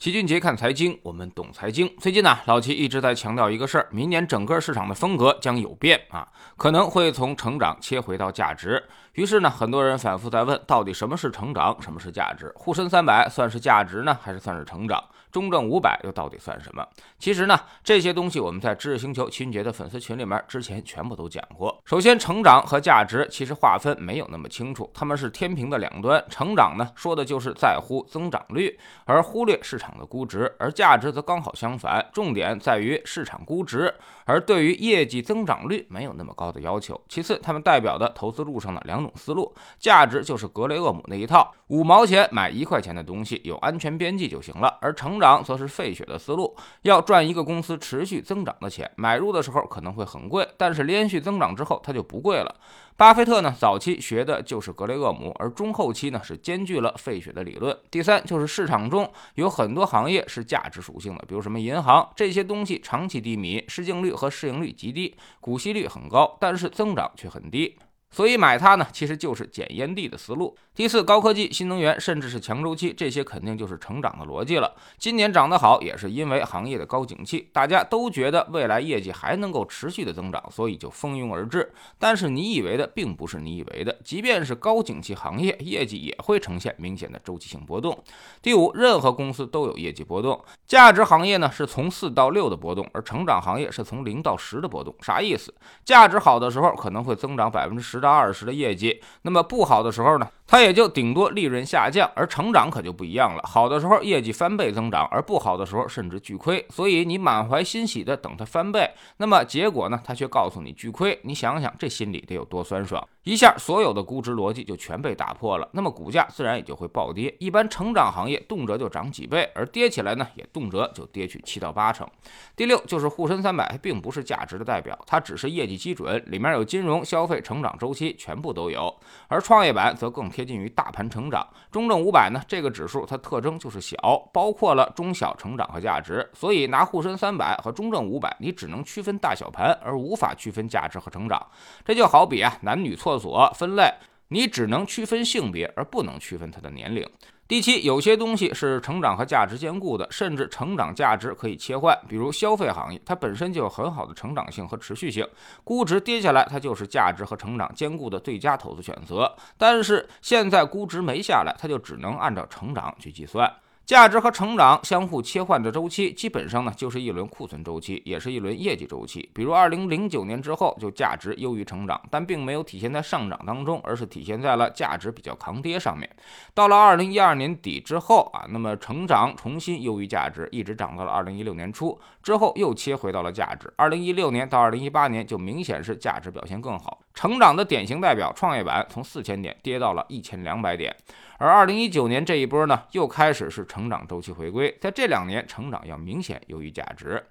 齐俊杰看财经，我们懂财经。最近呢，老齐一直在强调一个事儿：明年整个市场的风格将有变啊，可能会从成长切回到价值。于是呢，很多人反复在问，到底什么是成长，什么是价值？沪深三百算是价值呢，还是算是成长？中证五百又到底算什么？其实呢，这些东西我们在知识星球齐俊杰的粉丝群里面之前全部都讲过。首先，成长和价值其实划分没有那么清楚，他们是天平的两端。成长呢，说的就是在乎增长率，而忽略市场。的估值，而价值则刚好相反，重点在于市场估值，而对于业绩增长率没有那么高的要求。其次，他们代表的投资路上的两种思路，价值就是格雷厄姆那一套，五毛钱买一块钱的东西，有安全边际就行了；而成长则是费雪的思路，要赚一个公司持续增长的钱，买入的时候可能会很贵，但是连续增长之后它就不贵了。巴菲特呢，早期学的就是格雷厄姆，而中后期呢是兼具了费雪的理论。第三，就是市场中有很多行业是价值属性的，比如什么银行这些东西，长期低迷，市净率和市盈率极低，股息率很高，但是增长却很低。所以买它呢，其实就是捡烟蒂的思路。第四，高科技、新能源，甚至是强周期，这些肯定就是成长的逻辑了。今年涨得好，也是因为行业的高景气，大家都觉得未来业绩还能够持续的增长，所以就蜂拥而至。但是你以为的并不是你以为的，即便是高景气行业，业绩也会呈现明显的周期性波动。第五，任何公司都有业绩波动，价值行业呢是从四到六的波动，而成长行业是从零到十的波动。啥意思？价值好的时候可能会增长百分之十。到二十的业绩，那么不好的时候呢，它也就顶多利润下降，而成长可就不一样了。好的时候业绩翻倍增长，而不好的时候甚至巨亏。所以你满怀欣喜的等它翻倍，那么结果呢，它却告诉你巨亏。你想想这心里得有多酸爽。一下，所有的估值逻辑就全被打破了，那么股价自然也就会暴跌。一般成长行业动辄就涨几倍，而跌起来呢，也动辄就跌去七到八成。第六就是沪深三百，并不是价值的代表，它只是业绩基准，里面有金融、消费、成长周期，全部都有。而创业板则更接近于大盘成长。中证五百呢，这个指数它特征就是小，包括了中小成长和价值，所以拿沪深三百和中证五百，你只能区分大小盘，而无法区分价值和成长。这就好比啊，男女。厕所分类，你只能区分性别，而不能区分他的年龄。第七，有些东西是成长和价值兼顾的，甚至成长价值可以切换。比如消费行业，它本身就有很好的成长性和持续性，估值跌下来，它就是价值和成长兼顾的最佳投资选择。但是现在估值没下来，它就只能按照成长去计算。价值和成长相互切换的周期，基本上呢就是一轮库存周期，也是一轮业绩周期。比如二零零九年之后，就价值优于成长，但并没有体现在上涨当中，而是体现在了价值比较抗跌上面。到了二零一二年底之后啊，那么成长重新优于价值，一直涨到了二零一六年初之后，又切回到了价值。二零一六年到二零一八年就明显是价值表现更好。成长的典型代表创业板从四千点跌到了一千两百点，而二零一九年这一波呢，又开始是成长周期回归，在这两年成长要明显优于价值。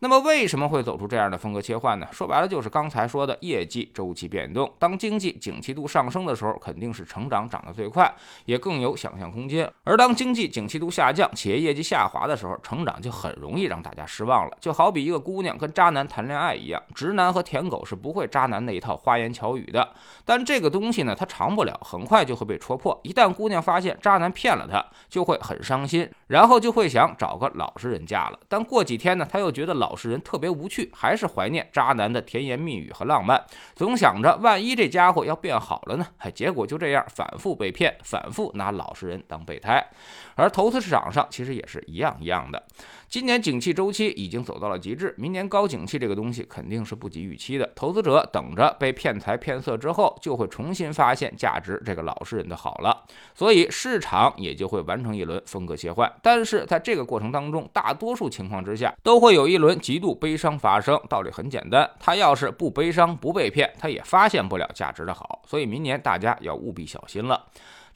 那么为什么会走出这样的风格切换呢？说白了就是刚才说的业绩周期变动。当经济景气度上升的时候，肯定是成长涨得最快，也更有想象空间；而当经济景气度下降，企业业绩下滑的时候，成长就很容易让大家失望了。就好比一个姑娘跟渣男谈恋爱一样，直男和舔狗是不会渣男那一套花言巧语的。但这个东西呢，它长不了，很快就会被戳破。一旦姑娘发现渣男骗了她，就会很伤心，然后就会想找个老实人嫁了。但过几天呢，他又觉得老。老实人特别无趣，还是怀念渣男的甜言蜜语和浪漫，总想着万一这家伙要变好了呢？哎，结果就这样反复被骗，反复拿老实人当备胎。而投资市场上其实也是一样一样的。今年景气周期已经走到了极致，明年高景气这个东西肯定是不及预期的。投资者等着被骗财骗色之后，就会重新发现价值这个老实人的好了，所以市场也就会完成一轮风格切换。但是在这个过程当中，大多数情况之下都会有一轮极度悲伤发生。道理很简单，他要是不悲伤不被骗，他也发现不了价值的好。所以明年大家要务必小心了。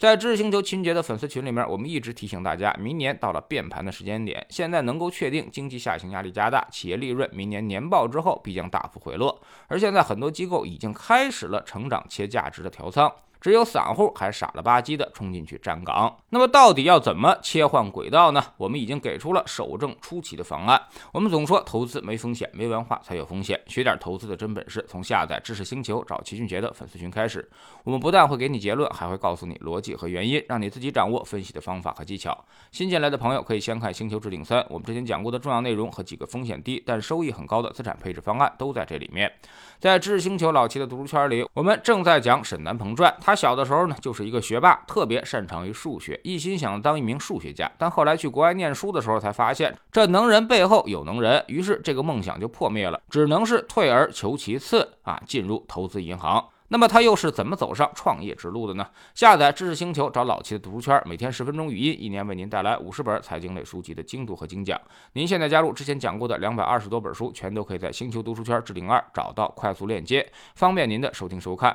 在知识星球秦杰的粉丝群里面，我们一直提醒大家，明年到了变盘的时间点。现在能够确定，经济下行压力加大，企业利润明年年报之后必将大幅回落。而现在很多机构已经开始了成长且价值的调仓。只有散户还傻了吧唧的冲进去站岗。那么到底要怎么切换轨道呢？我们已经给出了守正出奇的方案。我们总说投资没风险，没文化才有风险。学点投资的真本事，从下载知识星球找齐俊杰的粉丝群开始。我们不但会给你结论，还会告诉你逻辑和原因，让你自己掌握分析的方法和技巧。新进来的朋友可以先看《星球置顶三》，我们之前讲过的重要内容和几个风险低但收益很高的资产配置方案都在这里面。在知识星球老齐的读书圈里，我们正在讲沈南鹏传。他他小的时候呢，就是一个学霸，特别擅长于数学，一心想当一名数学家。但后来去国外念书的时候，才发现这能人背后有能人，于是这个梦想就破灭了，只能是退而求其次啊，进入投资银行。那么他又是怎么走上创业之路的呢？下载知识星球，找老齐的读书圈，每天十分钟语音，一年为您带来五十本财经类书籍的精读和精讲。您现在加入之前讲过的两百二十多本书，全都可以在星球读书圈置顶二找到快速链接，方便您的收听收看。